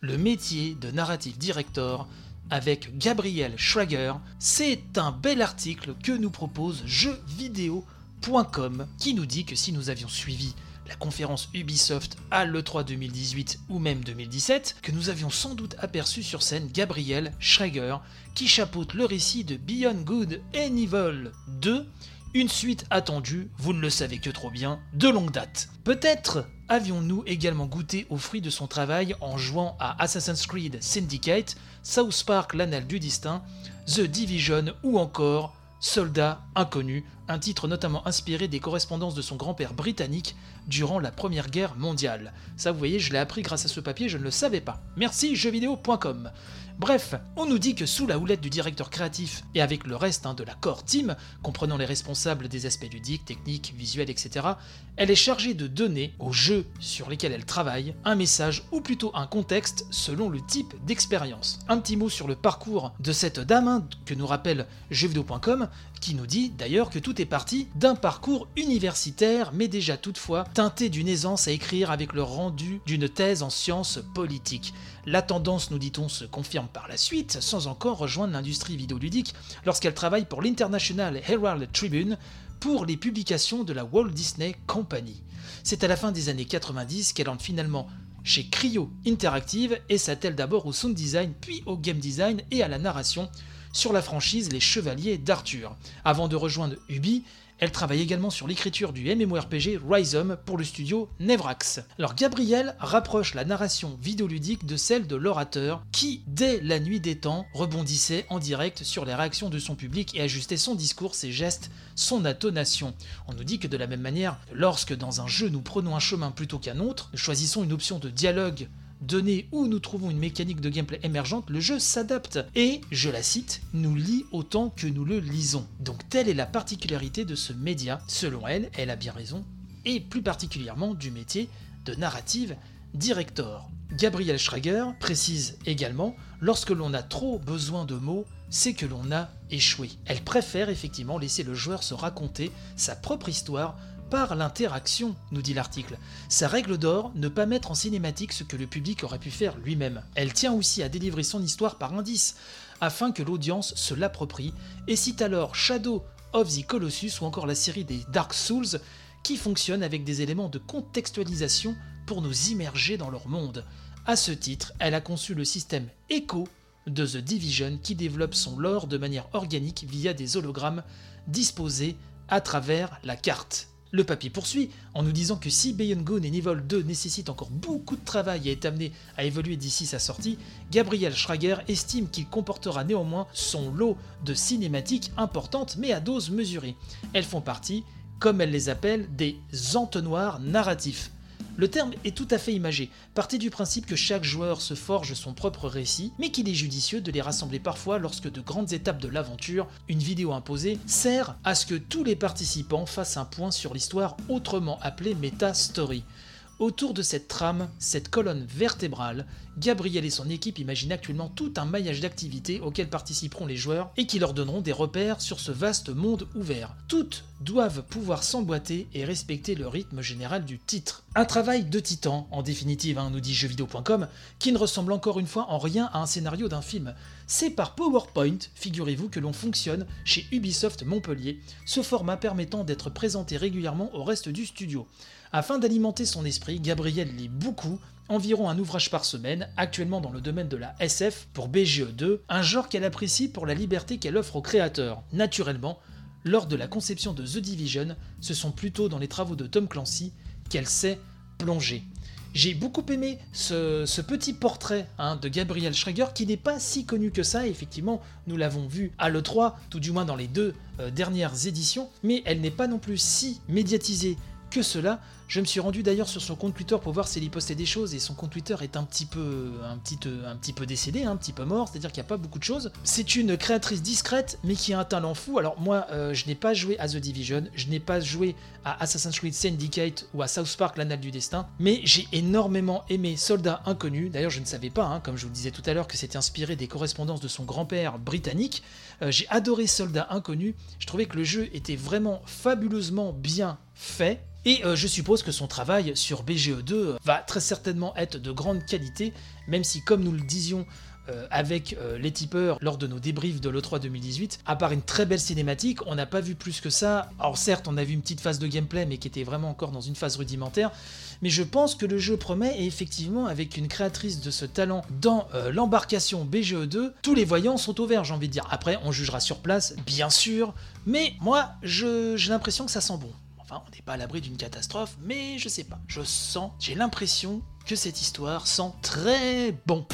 le métier de narrative director avec Gabriel Schrager. C'est un bel article que nous propose jeuxvideo.com qui nous dit que si nous avions suivi la conférence Ubisoft à l'E3 2018 ou même 2017, que nous avions sans doute aperçu sur scène Gabriel Schrager qui chapeaute le récit de Beyond Good and Evil 2, une suite attendue, vous ne le savez que trop bien, de longue date. Peut-être avions-nous également goûté aux fruits de son travail en jouant à Assassin's Creed Syndicate, South Park l'Annal du Distinct, The Division ou encore Soldat inconnu, un titre notamment inspiré des correspondances de son grand-père britannique durant la Première Guerre mondiale. Ça vous voyez, je l'ai appris grâce à ce papier, je ne le savais pas. Merci jeuxvideo.com. Bref, on nous dit que sous la houlette du directeur créatif et avec le reste hein, de la core team, comprenant les responsables des aspects ludiques, techniques, visuels, etc., elle est chargée de donner aux jeux sur lesquels elle travaille un message ou plutôt un contexte selon le type d'expérience. Un petit mot sur le parcours de cette dame hein, que nous rappelle jeuxvideo.com qui nous dit d'ailleurs que tout est parti d'un parcours universitaire mais déjà toutefois teinté d'une aisance à écrire avec le rendu d'une thèse en sciences politiques. La tendance, nous dit-on, se confirme par la suite, sans encore rejoindre l'industrie vidéoludique, lorsqu'elle travaille pour l'International Herald Tribune pour les publications de la Walt Disney Company. C'est à la fin des années 90 qu'elle entre finalement chez Cryo Interactive et s'attelle d'abord au sound design puis au game design et à la narration sur la franchise Les Chevaliers d'Arthur. Avant de rejoindre Ubi, elle travaille également sur l'écriture du MMORPG Rhizome pour le studio Nevrax. Alors Gabriel rapproche la narration vidéoludique de celle de l'orateur qui, dès la nuit des temps, rebondissait en direct sur les réactions de son public et ajustait son discours, ses gestes, son intonation. On nous dit que de la même manière, lorsque dans un jeu nous prenons un chemin plutôt qu'un autre, nous choisissons une option de dialogue donné où nous trouvons une mécanique de gameplay émergente, le jeu s'adapte et, je la cite, nous lit autant que nous le lisons. Donc telle est la particularité de ce média, selon elle, elle a bien raison, et plus particulièrement du métier de narrative director. Gabriel Schrager précise également, lorsque l'on a trop besoin de mots, c'est que l'on a échoué. Elle préfère effectivement laisser le joueur se raconter sa propre histoire par l'interaction, nous dit l'article. Sa règle d'or, ne pas mettre en cinématique ce que le public aurait pu faire lui-même. Elle tient aussi à délivrer son histoire par indice, afin que l'audience se l'approprie, et cite alors Shadow of the Colossus ou encore la série des Dark Souls, qui fonctionnent avec des éléments de contextualisation pour nous immerger dans leur monde. À ce titre, elle a conçu le système Echo de The Division qui développe son lore de manière organique via des hologrammes disposés à travers la carte. Le papier poursuit en nous disant que si Beyond Good et Evil 2 nécessitent encore beaucoup de travail et est amené à évoluer d'ici sa sortie, Gabriel Schrager estime qu'il comportera néanmoins son lot de cinématiques importantes mais à dose mesurée. Elles font partie, comme elle les appelle, des entonnoirs narratifs. Le terme est tout à fait imagé. Partez du principe que chaque joueur se forge son propre récit, mais qu'il est judicieux de les rassembler parfois lorsque de grandes étapes de l'aventure, une vidéo imposée, sert à ce que tous les participants fassent un point sur l'histoire autrement appelée Meta Story. Autour de cette trame, cette colonne vertébrale, Gabriel et son équipe imaginent actuellement tout un maillage d'activités auxquelles participeront les joueurs et qui leur donneront des repères sur ce vaste monde ouvert. Toutes doivent pouvoir s'emboîter et respecter le rythme général du titre. Un travail de titan, en définitive, hein, nous dit jeuxvideo.com, qui ne ressemble encore une fois en rien à un scénario d'un film. C'est par PowerPoint, figurez-vous, que l'on fonctionne chez Ubisoft Montpellier, ce format permettant d'être présenté régulièrement au reste du studio. Afin d'alimenter son esprit, Gabriel lit beaucoup, environ un ouvrage par semaine, actuellement dans le domaine de la SF pour BGE2, un genre qu'elle apprécie pour la liberté qu'elle offre aux créateurs. Naturellement, lors de la conception de The Division, ce sont plutôt dans les travaux de Tom Clancy qu'elle s'est plongée. J'ai beaucoup aimé ce, petit portrait hein, de Gabriel Schrager qui n'est pas si connu que ça, effectivement, nous l'avons vu à l'E3, tout du moins dans les deux euh, dernières éditions, mais elle n'est pas non plus si médiatisée que cela. Je me suis rendu d'ailleurs sur son compte Twitter pour voir s'il y postait des choses et son compte Twitter est un petit peu, un petit, un petit peu décédé, un petit peu mort, c'est-à-dire qu'il n'y a pas beaucoup de choses. C'est une créatrice discrète mais qui a un talent fou. Alors moi, euh, je n'ai pas joué à The Division, je n'ai pas joué à Assassin's Creed Syndicate ou à South Park l'Annal du Destin, mais j'ai énormément aimé Soldat Inconnu. D'ailleurs, je ne savais pas, hein, comme je vous le disais tout à l'heure, que c'était inspiré des correspondances de son grand-père britannique. Euh, j'ai adoré Soldat Inconnu. Je trouvais que le jeu était vraiment fabuleusement bien fait et euh, je suppose que son travail sur BGE2 va très certainement être de grande qualité, même si, comme nous le disions euh, avec euh, les tipeurs lors de nos débriefs de l'E3 2018, à part une très belle cinématique, on n'a pas vu plus que ça. Alors certes, on a vu une petite phase de gameplay, mais qui était vraiment encore dans une phase rudimentaire. Mais je pense que le jeu promet, et effectivement, avec une créatrice de ce talent dans euh, l'embarcation BGE2, tous les voyants sont au vert, j'ai envie de dire. Après, on jugera sur place, bien sûr, mais moi, j'ai l'impression que ça sent bon. Enfin, on n'est pas à l'abri d'une catastrophe, mais je sais pas. Je sens, j'ai l'impression que cette histoire sent très bon.